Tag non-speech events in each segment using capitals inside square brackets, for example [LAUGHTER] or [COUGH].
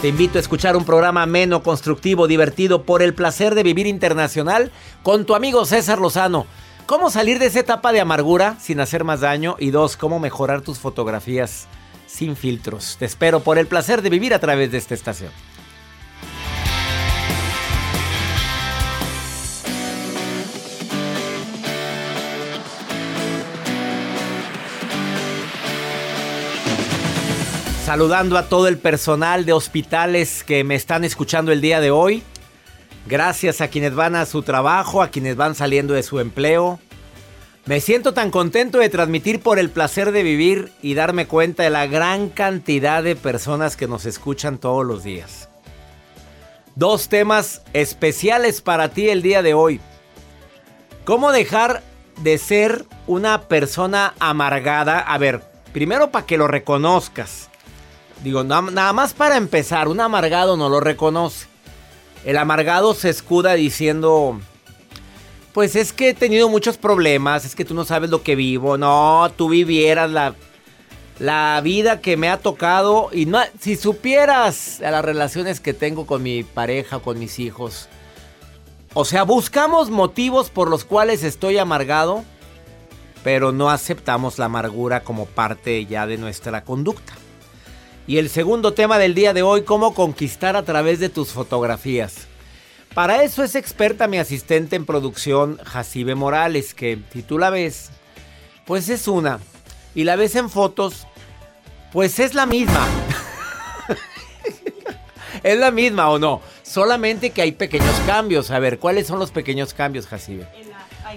Te invito a escuchar un programa ameno, constructivo, divertido por el placer de vivir internacional con tu amigo César Lozano. ¿Cómo salir de esa etapa de amargura sin hacer más daño? Y dos, ¿cómo mejorar tus fotografías sin filtros? Te espero por el placer de vivir a través de esta estación. Saludando a todo el personal de hospitales que me están escuchando el día de hoy. Gracias a quienes van a su trabajo, a quienes van saliendo de su empleo. Me siento tan contento de transmitir por el placer de vivir y darme cuenta de la gran cantidad de personas que nos escuchan todos los días. Dos temas especiales para ti el día de hoy. ¿Cómo dejar de ser una persona amargada? A ver, primero para que lo reconozcas. Digo, nada más para empezar, un amargado no lo reconoce. El amargado se escuda diciendo, pues es que he tenido muchos problemas, es que tú no sabes lo que vivo. No, tú vivieras la, la vida que me ha tocado y no, si supieras las relaciones que tengo con mi pareja, con mis hijos. O sea, buscamos motivos por los cuales estoy amargado, pero no aceptamos la amargura como parte ya de nuestra conducta. Y el segundo tema del día de hoy, cómo conquistar a través de tus fotografías. Para eso es experta mi asistente en producción, Jacibe Morales, que si tú la ves, pues es una. Y la ves en fotos, pues es la misma. [LAUGHS] es la misma o no. Solamente que hay pequeños cambios. A ver, ¿cuáles son los pequeños cambios, Jacibe?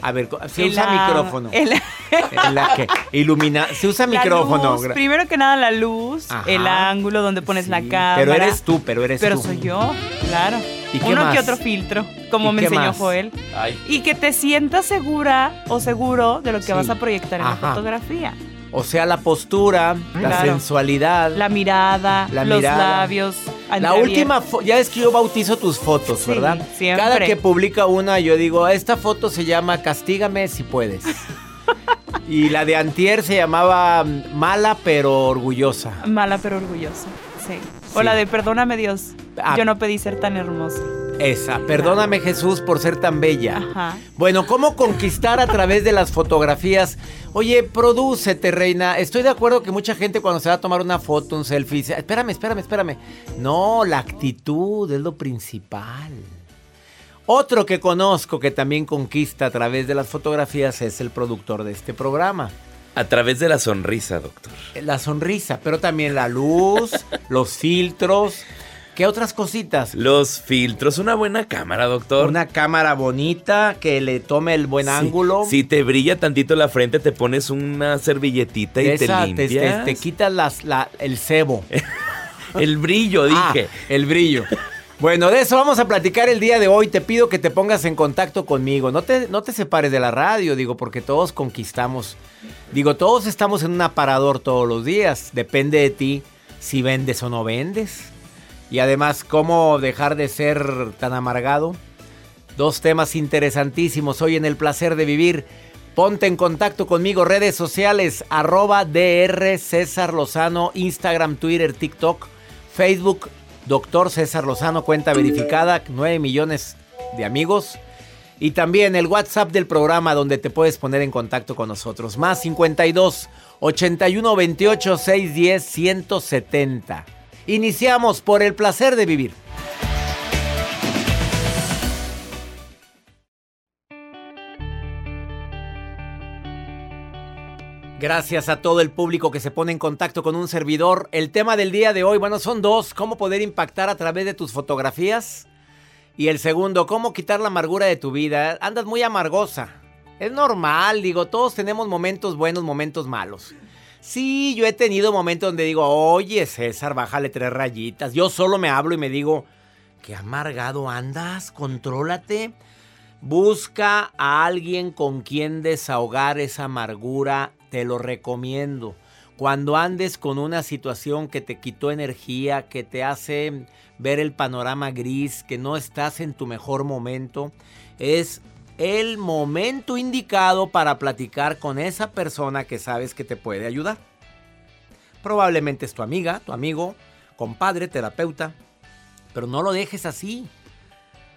A ver, se usa micrófono. la que ilumina, se usa micrófono. primero que nada la luz, el ángulo donde pones la cámara. Pero eres tú, pero eres tú. Pero soy yo, claro. ¿Y Uno que otro filtro, como me enseñó Joel. Y que te sientas segura o seguro de lo que vas a proyectar en la fotografía. O sea, la postura, la sensualidad. La mirada, los labios. La última, ya es que yo bautizo tus fotos, ¿verdad? Siempre. Cada que publica una, yo digo, esta foto se llama Castígame si puedes. [LAUGHS] y la de Antier se llamaba Mala pero orgullosa. Mala pero orgullosa, sí. O la de Perdóname Dios. Ah. Yo no pedí ser tan hermosa. Esa, perdóname Jesús por ser tan bella. Bueno, ¿cómo conquistar a través de las fotografías? Oye, prodúcete, reina. Estoy de acuerdo que mucha gente cuando se va a tomar una foto, un selfie, dice, espérame, espérame, espérame. No, la actitud es lo principal. Otro que conozco que también conquista a través de las fotografías es el productor de este programa. A través de la sonrisa, doctor. La sonrisa, pero también la luz, [LAUGHS] los filtros. ¿Qué otras cositas? Los filtros, una buena cámara, doctor. Una cámara bonita que le tome el buen ángulo. Si te brilla tantito la frente, te pones una servilletita y te limpias. Te, quitas las, el cebo. [LAUGHS] el brillo, ah, dije. el brillo. Bueno, de eso vamos a platicar el día de hoy. Te pido que te pongas en contacto conmigo. No te, no te separes de la radio, digo, porque todos conquistamos. Digo, todos estamos en un aparador todos los días. Depende de ti si vendes o no vendes. Y además, cómo dejar de ser tan amargado. Dos temas interesantísimos hoy en el placer de vivir. Ponte en contacto conmigo, redes sociales, arroba DR César Lozano, Instagram, Twitter, TikTok, Facebook, Doctor César Lozano, cuenta verificada, 9 millones de amigos. Y también el WhatsApp del programa donde te puedes poner en contacto con nosotros. Más 52 81 28 610 170. Iniciamos por el placer de vivir. Gracias a todo el público que se pone en contacto con un servidor. El tema del día de hoy, bueno, son dos. ¿Cómo poder impactar a través de tus fotografías? Y el segundo, ¿cómo quitar la amargura de tu vida? Andas muy amargosa. Es normal, digo, todos tenemos momentos buenos, momentos malos. Sí, yo he tenido momentos donde digo, oye César, bájale tres rayitas. Yo solo me hablo y me digo, qué amargado andas, contrólate. Busca a alguien con quien desahogar esa amargura te lo recomiendo. Cuando andes con una situación que te quitó energía, que te hace ver el panorama gris, que no estás en tu mejor momento, es el momento indicado para platicar con esa persona que sabes que te puede ayudar. Probablemente es tu amiga, tu amigo, compadre, terapeuta, pero no lo dejes así.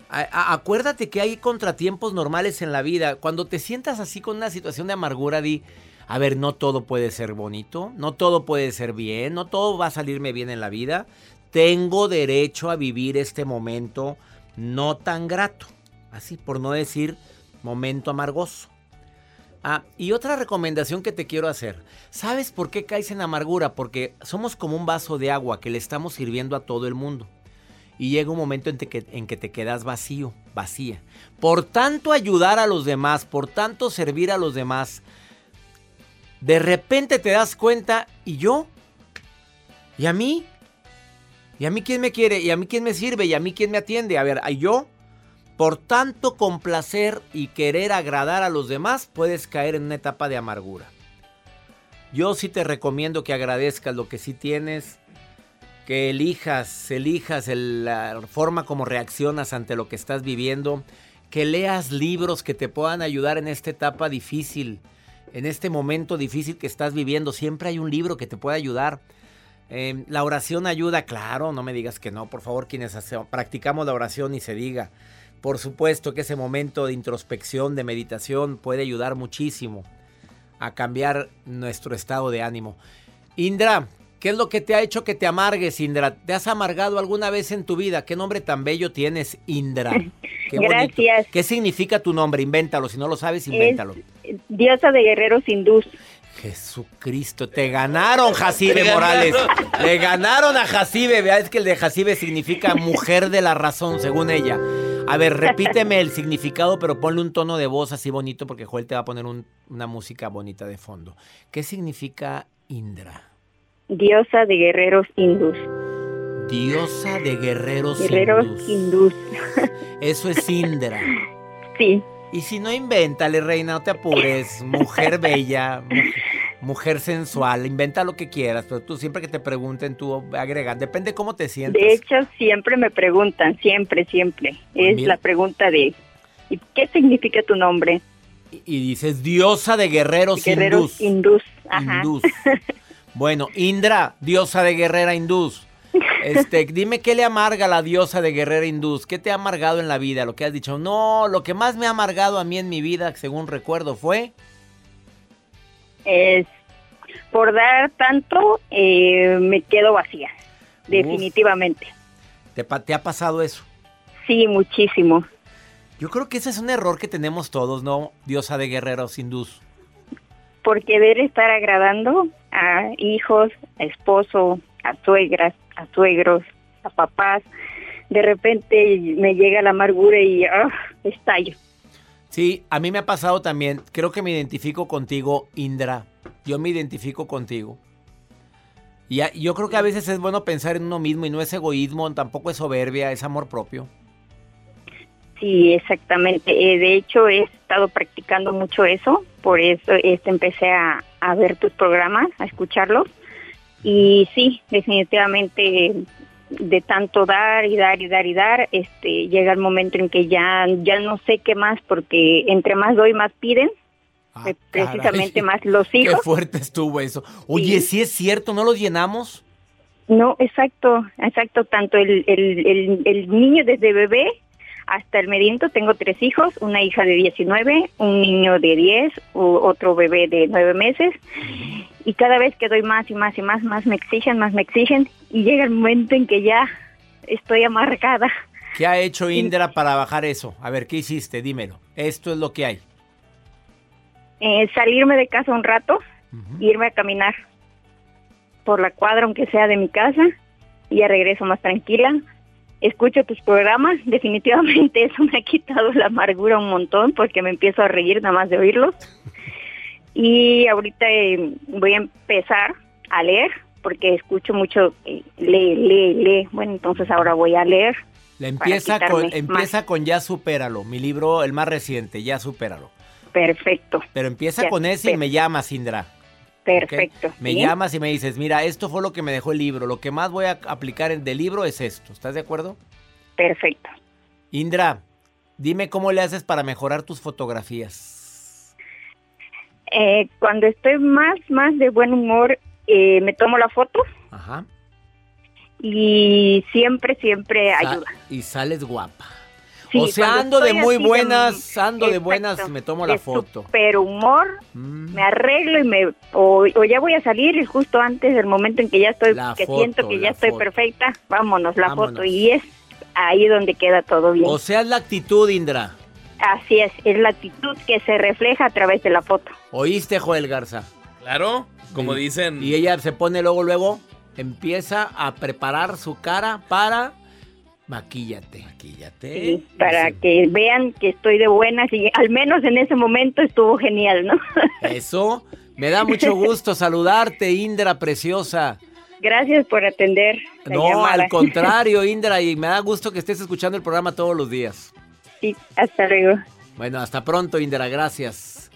acuérdate que hay contratiempos normales en la vida. Cuando te sientas así con una situación de amargura, di, a ver, no todo puede ser bonito, no todo puede ser bien, no todo va a salirme bien en la vida. Tengo derecho a vivir este momento no tan grato, así por no decir momento amargoso. Ah, y otra recomendación que te quiero hacer. ¿Sabes por qué caes en amargura? Porque somos como un vaso de agua que le estamos sirviendo a todo el mundo. Y llega un momento en que, en que te quedas vacío, vacía. Por tanto ayudar a los demás, por tanto servir a los demás, de repente te das cuenta, ¿y yo? ¿Y a mí? ¿Y a mí quién me quiere? ¿Y a mí quién me sirve? ¿Y a mí quién me atiende? A ver, ¿y yo? Por tanto complacer y querer agradar a los demás, puedes caer en una etapa de amargura. Yo sí te recomiendo que agradezcas lo que sí tienes, que elijas, elijas la forma como reaccionas ante lo que estás viviendo, que leas libros que te puedan ayudar en esta etapa difícil en este momento difícil que estás viviendo. Siempre hay un libro que te puede ayudar. Em, la oración ayuda, claro, no me digas que no, por favor, quienes practicamos la oración y se diga. Por supuesto que ese momento de introspección, de meditación, puede ayudar muchísimo a cambiar nuestro estado de ánimo. Indra, ¿qué es lo que te ha hecho que te amargues, Indra? ¿Te has amargado alguna vez en tu vida? ¿Qué nombre tan bello tienes, Indra? [LAUGHS] Gracias. ¿Qué significa tu nombre? Invéntalo. Si no lo sabes, invéntalo. diosa de guerreros hindús. Jesucristo, te ganaron, Jacibe Morales. Le ganaron a Jacibe. Vea, es que el de Jacibe significa mujer de la razón, según ella. A ver, [LAUGHS] repíteme el significado, pero ponle un tono de voz así bonito, porque Joel te va a poner una música bonita de fondo. ¿Qué significa Indra? Diosa de guerreros hindús. Diosa de guerreros, guerreros hindús. Eso es Indra. [LAUGHS] Sí. Y si no, invéntale, reina, no te apures. Mujer bella, mujer, sensual, inventa lo que quieras, pero tú siempre que te pregunten, tú agregas, depende cómo te sientes. De hecho, siempre me preguntan, siempre, siempre. Pues es la pregunta de, ¿y qué significa tu nombre? Y, dices, diosa de guerreros, guerreros hindús. Ajá. [LAUGHS] Bueno, Indra, diosa de guerrera hindús. Este, [LAUGHS] dime qué le amarga a la diosa de Guerrera Hindús. ¿Qué te ha amargado en la vida? Lo que has dicho. No, lo que más me ha amargado a mí en mi vida, según recuerdo, fue. Es por dar tanto, eh, me quedo vacía. Definitivamente. ¿Te, ¿Te ha pasado eso? Sí, muchísimo. Yo creo que ese es un error que tenemos todos, ¿no? Diosa de guerreros hindús. Por querer estar agradando a hijos, a esposo, a suegras, a suegros, a papás, de repente me llega la amargura y ah, estallo. Sí, a mí me ha pasado también. Creo que me identifico contigo, Indra. Yo me identifico contigo. Y yo creo que a veces es bueno pensar en uno mismo y no es egoísmo, tampoco es soberbia, es amor propio. Sí, exactamente. Eh, de hecho, he estado practicando mucho eso, por eso este, empecé a, a ver tus programas, a escucharlos. Y sí, definitivamente de tanto dar y dar y dar y dar, este, llega el momento en que ya, ya no sé qué más, porque entre más doy, más piden. Ah, eh, precisamente [LAUGHS] más los hijos. Qué fuerte estuvo eso. Oye, sí. es cierto, ¿no los llenamos? No, exacto, exacto. Tanto el, el, el, niño desde bebé hasta el mediento, tengo tres hijos, una hija de 19, un niño de 10, otro bebé de 9 meses y cada vez que doy más y más y más, más me exigen, más me exigen y llega el momento en que ya estoy amargada. ¿Qué ha hecho Indra para bajar eso? A ver, ¿qué hiciste? Dímelo. Esto es lo que hay. Eh, salirme de casa un rato, irme a caminar por la cuadra, aunque sea de mi casa, y ya regreso más tranquila. Escucho tus programas, [LAUGHS] definitivamente eso me ha quitado la amargura un montón porque me empiezo a reír nada más de oírlos. Y ahorita eh, voy a empezar a leer porque escucho mucho eh, lee, lee, lee. Bueno, entonces ahora voy a leer. Le empieza con empieza con Ya supéralo, mi libro el más reciente, Ya supéralo. Perfecto. Pero empieza con ese y me llamas, Indra. Perfecto. Me llamas y me dices, mira, esto fue lo que me dejó el libro. Lo que más voy a aplicar en del libro es esto. ¿Estás de acuerdo? Perfecto. Indra, dime cómo le haces para mejorar tus fotografías. Eh, cuando estoy más, más de buen humor, eh, me tomo la foto. Ajá. Y siempre, siempre ayuda. Y sales guapa. O sea, ando de muy buenas, ando de buenas, me tomo la foto. Pero humor, mm. me arreglo y me o, ya voy a salir y justo antes del momento en que ya estoy, que siento que ya estoy perfecta, vámonos la foto y es ahí donde queda todo bien. O sea, es la actitud, Indra. Así es, es la actitud que se refleja a través de la foto. ¿Oíste, Joel Garza? Claro, como dicen. Y ella se pone luego, luego, empieza a preparar su cara para maquillate. Maquillate. Sí, para que vean que estoy de buenas y al menos en ese momento estuvo genial, ¿no? [LAUGHS] Eso, me da mucho gusto saludarte, Indra preciosa. Gracias por atender. no, al [LAUGHS] contrario, Indra, y me da gusto que estés escuchando el programa todos los días hasta luego. Bueno, hasta pronto, Indra, gracias.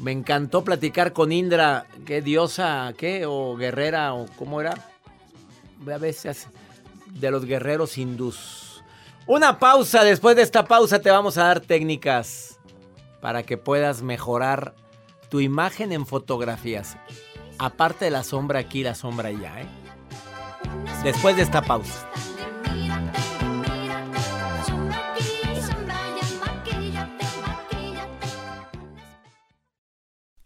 Me encantó platicar con Indra, qué diosa, qué, o guerrera, o cómo era. A veces de los guerreros hindús. Una pausa, después de esta pausa te vamos a dar técnicas para que puedas mejorar tu imagen en fotografías. Aparte de la sombra aquí, la sombra allá, ¿eh? Después de esta pausa.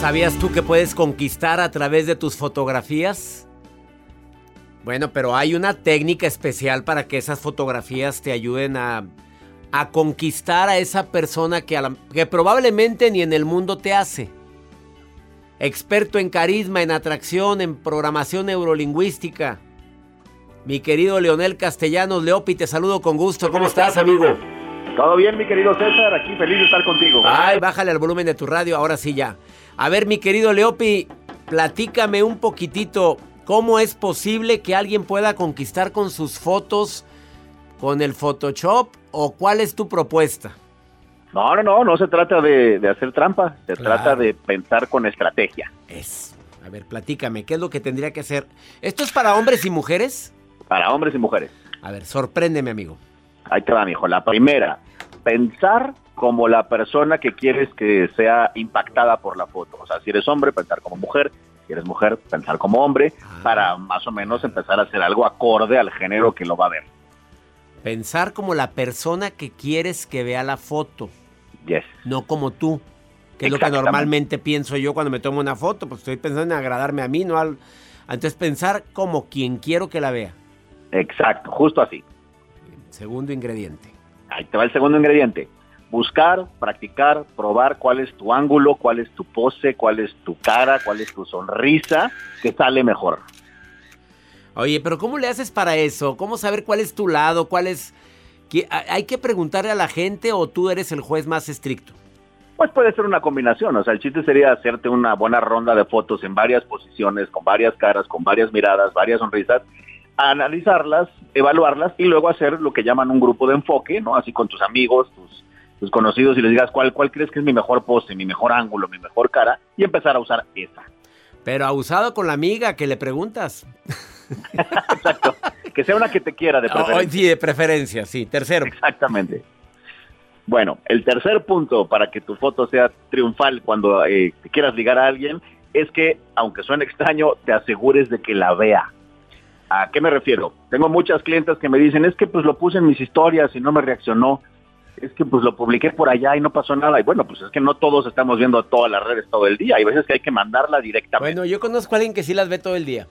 ¿Sabías tú que puedes conquistar a través de tus fotografías? Bueno, pero hay una técnica especial para que esas fotografías te ayuden a, a conquistar a esa persona que, que probablemente ni en el mundo te hace. Experto en carisma, en atracción, en programación neurolingüística. Mi querido Leonel Castellanos, Leopi, te saludo con gusto. ¿Cómo estás, amigo? Todo bien, mi querido César, aquí feliz de estar contigo. Ay, bájale al volumen de tu radio, ahora sí ya. A ver, mi querido Leopi, platícame un poquitito. ¿Cómo es posible que alguien pueda conquistar con sus fotos, con el Photoshop? ¿O cuál es tu propuesta? No, no, no, no se trata de, hacer trampa, se trata de pensar con estrategia. Es. A ver, platícame, ¿qué es lo que tendría que hacer? ¿Esto es para hombres y mujeres? Para hombres y mujeres. A ver, sorpréndeme, amigo. Ahí te va, mijo. La primera, pensar como la persona que quieres que sea impactada por la foto. O sea, si eres hombre, pensar como mujer. Si eres mujer, pensar como hombre, ah. para más o menos empezar a hacer algo acorde al género que lo va a ver. Pensar como la persona que quieres que vea la foto. Yes. No como tú, que es lo que normalmente pienso yo cuando me tomo una foto. Pues estoy pensando en agradarme a mí, no al. Entonces pensar como quien quiero que la vea. Exacto, justo así. Segundo ingrediente. Ahí te va el segundo ingrediente buscar, practicar, probar cuál es tu ángulo, cuál es tu pose, cuál es tu cara, cuál es tu sonrisa, que sale mejor. Oye, pero ¿cómo le haces para eso? ¿Cómo saber cuál es tu lado? ¿Cuál es... ¿Hay que preguntarle a la gente o tú eres el juez más estricto? Pues puede ser una combinación, o sea, el chiste sería hacerte una buena ronda de fotos en varias posiciones, con varias caras, con varias miradas, varias sonrisas, analizarlas, evaluarlas y luego hacer lo que llaman un grupo de enfoque, ¿no? Así con tus amigos, tus tus conocidos y les digas cuál, cuál crees que es mi mejor pose, mi mejor ángulo, mi mejor cara y empezar a usar esa. Pero abusado con la amiga que le preguntas. [LAUGHS] Exacto. Que sea una que te quiera de preferencia. sí, de preferencia, sí. Tercero. Exactamente. Bueno, el tercer punto para que tu foto sea triunfal cuando eh, quieras ligar a alguien es que, aunque suene extraño, te asegures de que la vea. ¿A qué me refiero? Tengo muchas clientes que me dicen, es que pues lo puse en mis historias y no me reaccionó es que pues lo publiqué por allá y no pasó nada. Y bueno, pues es que no todos estamos viendo todas las redes todo el día. Hay veces que hay que mandarla directamente. Bueno, yo conozco a alguien que sí las ve todo el día.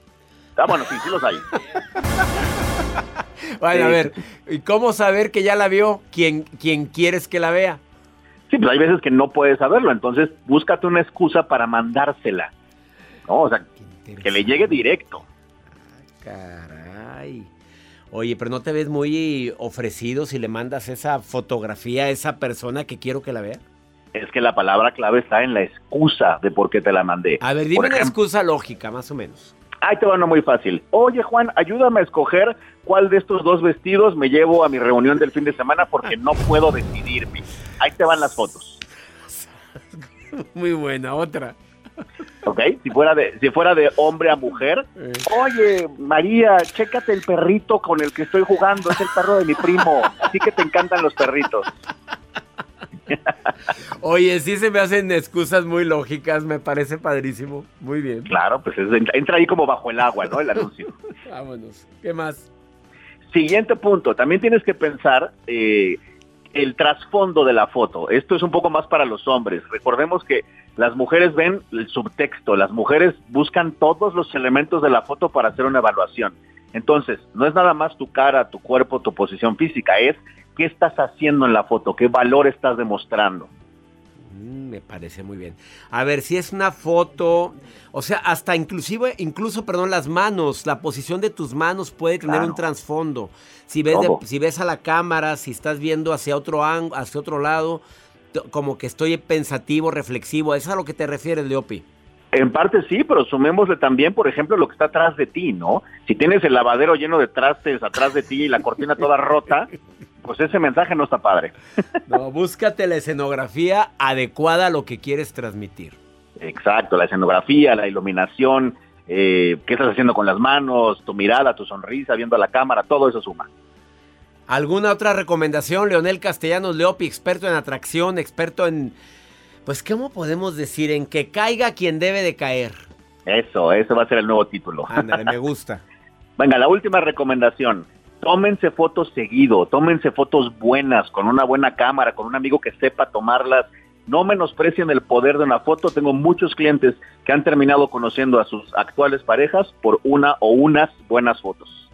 Ah, bueno, sí, sí los hay. [LAUGHS] bueno, a ver, ¿y cómo saber que ya la vio quien, quien quieres que la vea? Sí, pues hay veces que no puedes saberlo, entonces búscate una excusa para mandársela. ¿no? O sea, que le llegue directo. Ah, caray. Oye, pero no te ves muy ofrecido si le mandas esa fotografía a esa persona que quiero que la vea. Es que la palabra clave está en la excusa de por qué te la mandé. A ver, dime una excusa lógica, más o menos. Ahí te va uno muy fácil. Oye, Juan, ayúdame a escoger cuál de estos dos vestidos me llevo a mi reunión del fin de semana porque no puedo decidirme. Ahí te van las fotos. [LAUGHS] Muy buena, otra. ¿Ok? Si fuera de, si fuera de hombre a mujer. Oye, María, chécate el perrito con el que estoy jugando. Es el perro de mi primo. Así que te encantan los perritos. [LAUGHS] Oye, sí se me hacen excusas muy lógicas, me parece padrísimo. Muy bien. Claro, pues entra ahí como bajo el agua, ¿no? El anuncio. [LAUGHS] Vámonos. ¿Qué más? Siguiente punto. También tienes que pensar eh, el trasfondo de la foto. Esto es un poco más para los hombres. Recordemos que las mujeres ven el subtexto, las mujeres buscan todos los elementos de la foto para hacer una evaluación. Entonces, no es nada más tu cara, tu cuerpo, tu posición física, es qué estás haciendo en la foto, qué valor estás demostrando. Mm, me parece muy bien. A ver, si es una foto, o sea, hasta inclusive, incluso, perdón, las manos, la posición de tus manos puede tener un trasfondo. Si ves, si ves a la cámara, si estás viendo hacia otro hacia otro lado, como que estoy pensativo, reflexivo, ¿es a lo que te refieres, Leopi? En parte sí, pero sumémosle también, por ejemplo, lo que está atrás de ti, ¿no? Si tienes el lavadero lleno de trastes atrás de ti y la cortina toda rota, pues ese mensaje no está padre. [LAUGHS] No, búscate la escenografía adecuada a lo que quieres transmitir. Exacto, la escenografía, la iluminación, eh, qué estás haciendo con las manos, tu mirada, tu sonrisa, viendo a la cámara, todo eso suma. ¿Alguna otra recomendación, Leonel Castellanos Leopi, experto en atracción, experto en pues, ¿cómo podemos decir? En que caiga quien debe de caer. Eso, eso va a ser el nuevo título. Ándale, me [LAUGHS] gusta. Venga, la última recomendación. Tómense fotos seguido, tómense fotos buenas, con una buena cámara, con un amigo que sepa tomarlas. No menosprecien el poder de una foto. Tengo muchos clientes que han terminado conociendo a sus actuales parejas por una o unas buenas fotos.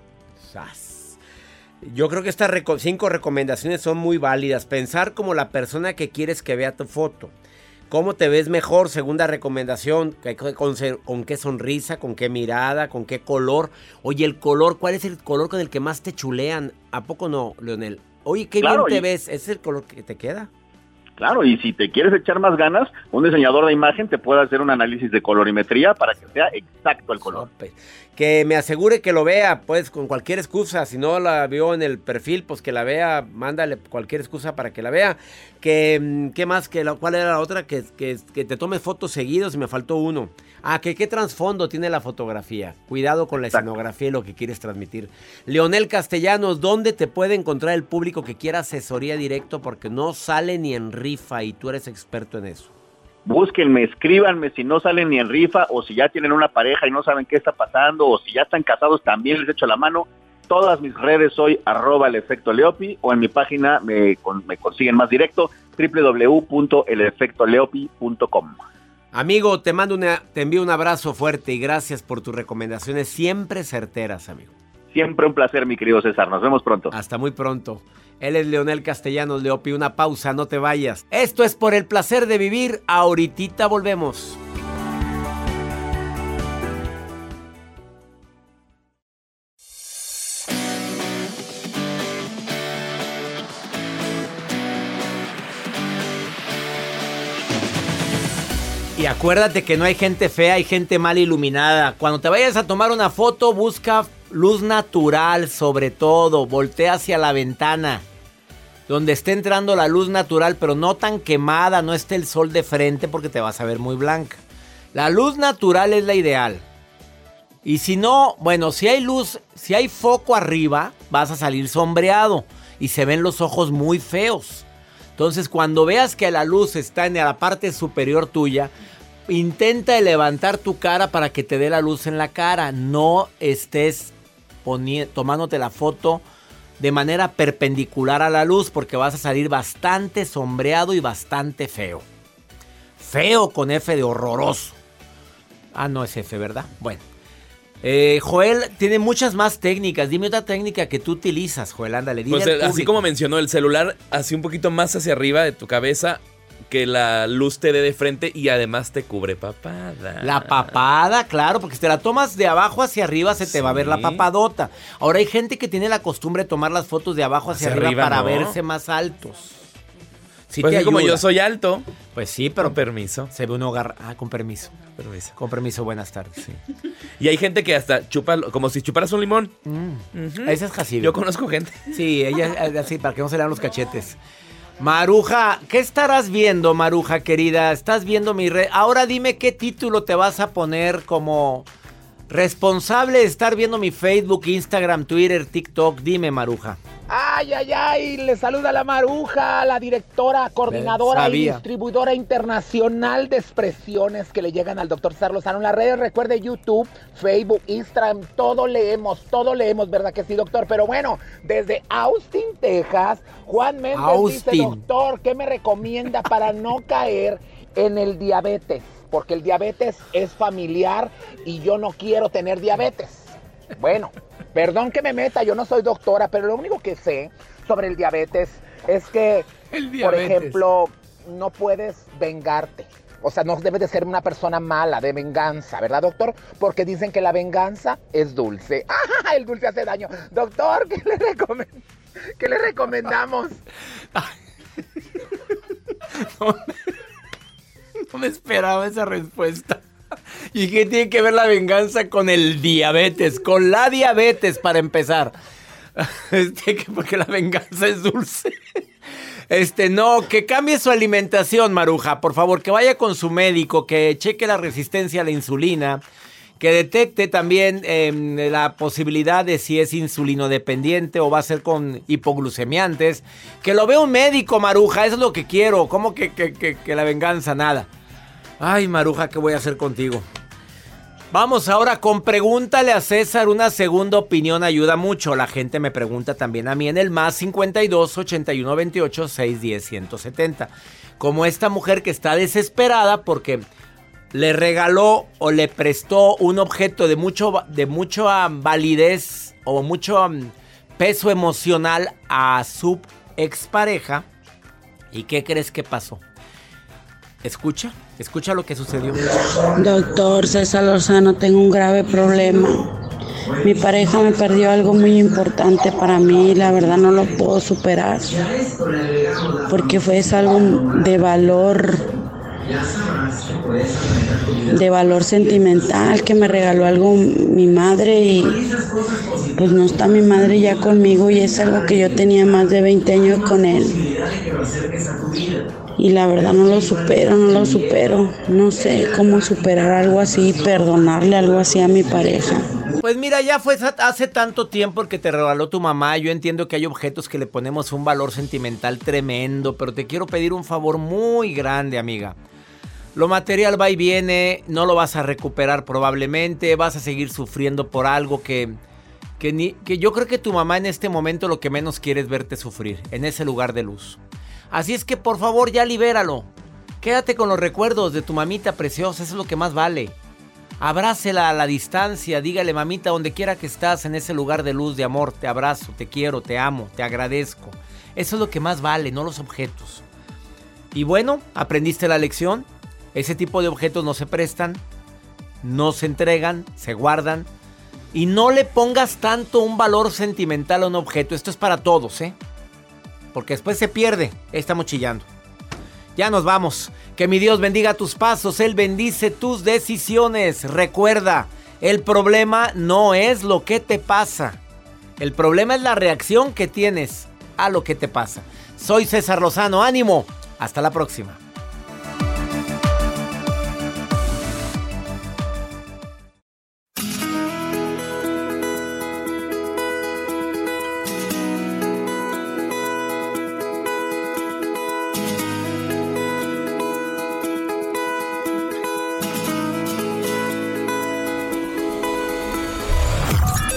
Yo creo que estas cinco recomendaciones son muy válidas. Pensar como la persona que quieres que vea tu foto. ¿Cómo te ves mejor? Segunda recomendación, ¿con, qué sonrisa, con qué mirada, con qué color? Oye, el color, ¿cuál es el color con el que más te chulean? ¿A poco no, Leonel? Oye, qué bien te ves, ¿es el color que te queda? Claro, y si te quieres echar más ganas, un diseñador de imagen te puede hacer un análisis de colorimetría para que sea exacto el color. Que me asegure que lo vea, pues con cualquier excusa. Si no la vio en el perfil, pues que la vea, mándale cualquier excusa para que la vea. Que, mm, ¿Qué más? Que ¿Cuál era la otra? Que, que, que te tomes fotos seguidos y me faltó uno. Ah, que qué trasfondo tiene la fotografía. Cuidado con la escenografía y lo que quieres transmitir. Leonel Castellanos, ¿dónde te puede encontrar el público que quiera asesoría directo? Porque no sale ni en rifa y tú eres experto en eso. Búsquenme, escríbanme si no salen ni en rifa o si ya tienen una pareja y no saben qué está pasando o si ya están casados también les echo la mano. Todas mis redes soy arroba el efecto Leopi o en mi página me, me consiguen más directo www.elefectoleopi.com. Amigo, te mando una, te envío un abrazo fuerte y gracias por tus recomendaciones siempre certeras, amigo. Siempre un placer, mi querido César. Nos vemos pronto. Hasta muy pronto. Él es Leonel Castellanos Leopi. Una pausa, no te vayas. Esto es por el placer de vivir. Ahorita volvemos. Y acuérdate que no hay gente fea, hay gente mal iluminada. Cuando te vayas a tomar una foto, busca luz natural sobre todo. Voltea hacia la ventana. Donde esté entrando la luz natural, pero no tan quemada, no esté el sol de frente porque te vas a ver muy blanca. La luz natural es la ideal. Y si no, bueno, si hay luz, si hay foco arriba, vas a salir sombreado y se ven los ojos muy feos. Entonces, cuando veas que la luz está en la parte superior tuya, intenta levantar tu cara para que te dé la luz en la cara. No estés tomándote la foto de manera perpendicular a la luz porque vas a salir bastante sombreado y bastante feo. Feo con F de horroroso. Ah, no es F, ¿verdad? Bueno. Eh, Joel tiene muchas más técnicas. Dime otra técnica que tú utilizas, Joel. Ándale, dile pues, Así como mencionó, el celular así un poquito más hacia arriba de tu cabeza que la luz te dé de frente y además te cubre papada. La papada, claro, porque si te la tomas de abajo hacia arriba se te va a ver la papadota. Ahora hay gente que tiene la costumbre de tomar las fotos de abajo hacia, arriba, para verse más altos. Sí pues como yo soy alto. Pues sí, pero. Con permiso. Se ve un hogar. Ah, con permiso. permiso. Con permiso, buenas tardes. Sí. Y hay gente que hasta chupa, como si chuparas un limón. Mm. Ese es casi. Yo conozco gente. Sí, ella así, para que no se le dan los cachetes. Maruja, ¿qué estarás viendo, Maruja querida? ¿Estás viendo mi red? Ahora dime qué título te vas a poner como responsable de estar viendo mi Facebook, Instagram, Twitter, TikTok. Dime, Maruja. Ay, ay, ay, le saluda la Maruja, la directora, coordinadora y distribuidora internacional de expresiones que le llegan al doctor Sarlozano en las redes. Recuerde YouTube, Facebook, Instagram, todo leemos, todo leemos, ¿verdad que sí, doctor? Pero bueno, desde Austin, Texas, Juan Méndez dice, doctor, ¿qué me recomienda para no caer en el diabetes? Porque el diabetes es familiar y yo no quiero tener diabetes. Bueno. Perdón que me meta, yo no soy doctora, pero lo único que sé sobre el diabetes es que, por ejemplo, no puedes vengarte. O sea, no debes de ser una persona mala, de venganza, ¿verdad, doctor? Porque dicen que la venganza es dulce. [LAUGHS] ¡Ah! El dulce hace daño. Doctor, ¿qué le, ¿Qué le recomendamos? [LAUGHS] [LAUGHS] [LAUGHS] no me esperaba esa respuesta. [LAUGHS] ¿Y qué tiene que ver la venganza con el diabetes? Con la diabetes, para empezar. [LAUGHS] Este, porque la venganza es dulce. Este, no, que cambie su alimentación, Maruja. Por favor, que vaya con su médico, que cheque la resistencia a la insulina, que detecte también em, la posibilidad de si es insulino dependiente o va a ser con hipoglucemiantes. Que lo vea un médico, Maruja, eso es lo que quiero. ¿Cómo que, que la venganza? Nada. Ay, Maruja, ¿qué voy a hacer contigo? Vamos ahora con pregúntale a César. Una segunda opinión ayuda mucho. La gente me pregunta también a mí en el más 52 81 28 610 170. Como esta mujer que está desesperada porque le regaló o le prestó un objeto de mucho de mucha validez o mucho peso emocional a su expareja. ¿Y qué crees que pasó? Escucha, escucha lo que sucedió. Doctor César Lozano, tengo un grave problema. Mi pareja me perdió algo muy importante para mí y la verdad no lo puedo superar. Porque fue algo de valor de valor sentimental que me regaló algo mi madre y pues no está mi madre ya conmigo y es algo que yo tenía más de 20 años con él. Y la verdad no lo supero, no lo supero. No sé cómo superar algo así, perdonarle algo así a mi pareja. Pues mira, ya fue hace tanto tiempo que te regaló tu mamá. Yo entiendo que hay objetos que le ponemos un valor sentimental tremendo, pero te quiero pedir un favor muy grande, amiga. Lo material va y viene, no lo vas a recuperar probablemente, vas a seguir sufriendo por algo que, que, ni, que yo creo que tu mamá en este momento lo que menos quiere es verte sufrir, en ese lugar de luz. Así es que por favor ya libéralo. Quédate con los recuerdos de tu mamita preciosa, eso es lo que más vale. Abrácela a la distancia, dígale mamita donde quiera que estás en ese lugar de luz, de amor, te abrazo, te quiero, te amo, te agradezco. Eso es lo que más vale, no los objetos. Y bueno, aprendiste la lección. Ese tipo de objetos no se prestan, no se entregan, se guardan. Y no le pongas tanto un valor sentimental a un objeto. Esto es para todos, ¿eh? Porque después se pierde. Estamos chillando. Ya nos vamos. Que mi Dios bendiga tus pasos. Él bendice tus decisiones. Recuerda, el problema no es lo que te pasa. El problema es la reacción que tienes a lo que te pasa. Soy César Lozano. Ánimo. Hasta la próxima.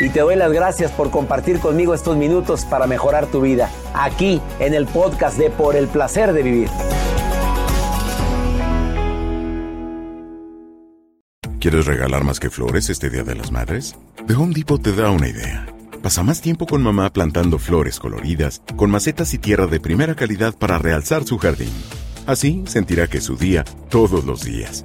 y te doy las gracias por compartir conmigo estos minutos para mejorar tu vida, aquí en el podcast de Por el Placer de Vivir. ¿Quieres regalar más que flores este Día de las Madres? The Home Depot te da una idea. Pasa más tiempo con mamá plantando flores coloridas, con macetas y tierra de primera calidad para realzar su jardín. Así sentirá que es su día todos los días.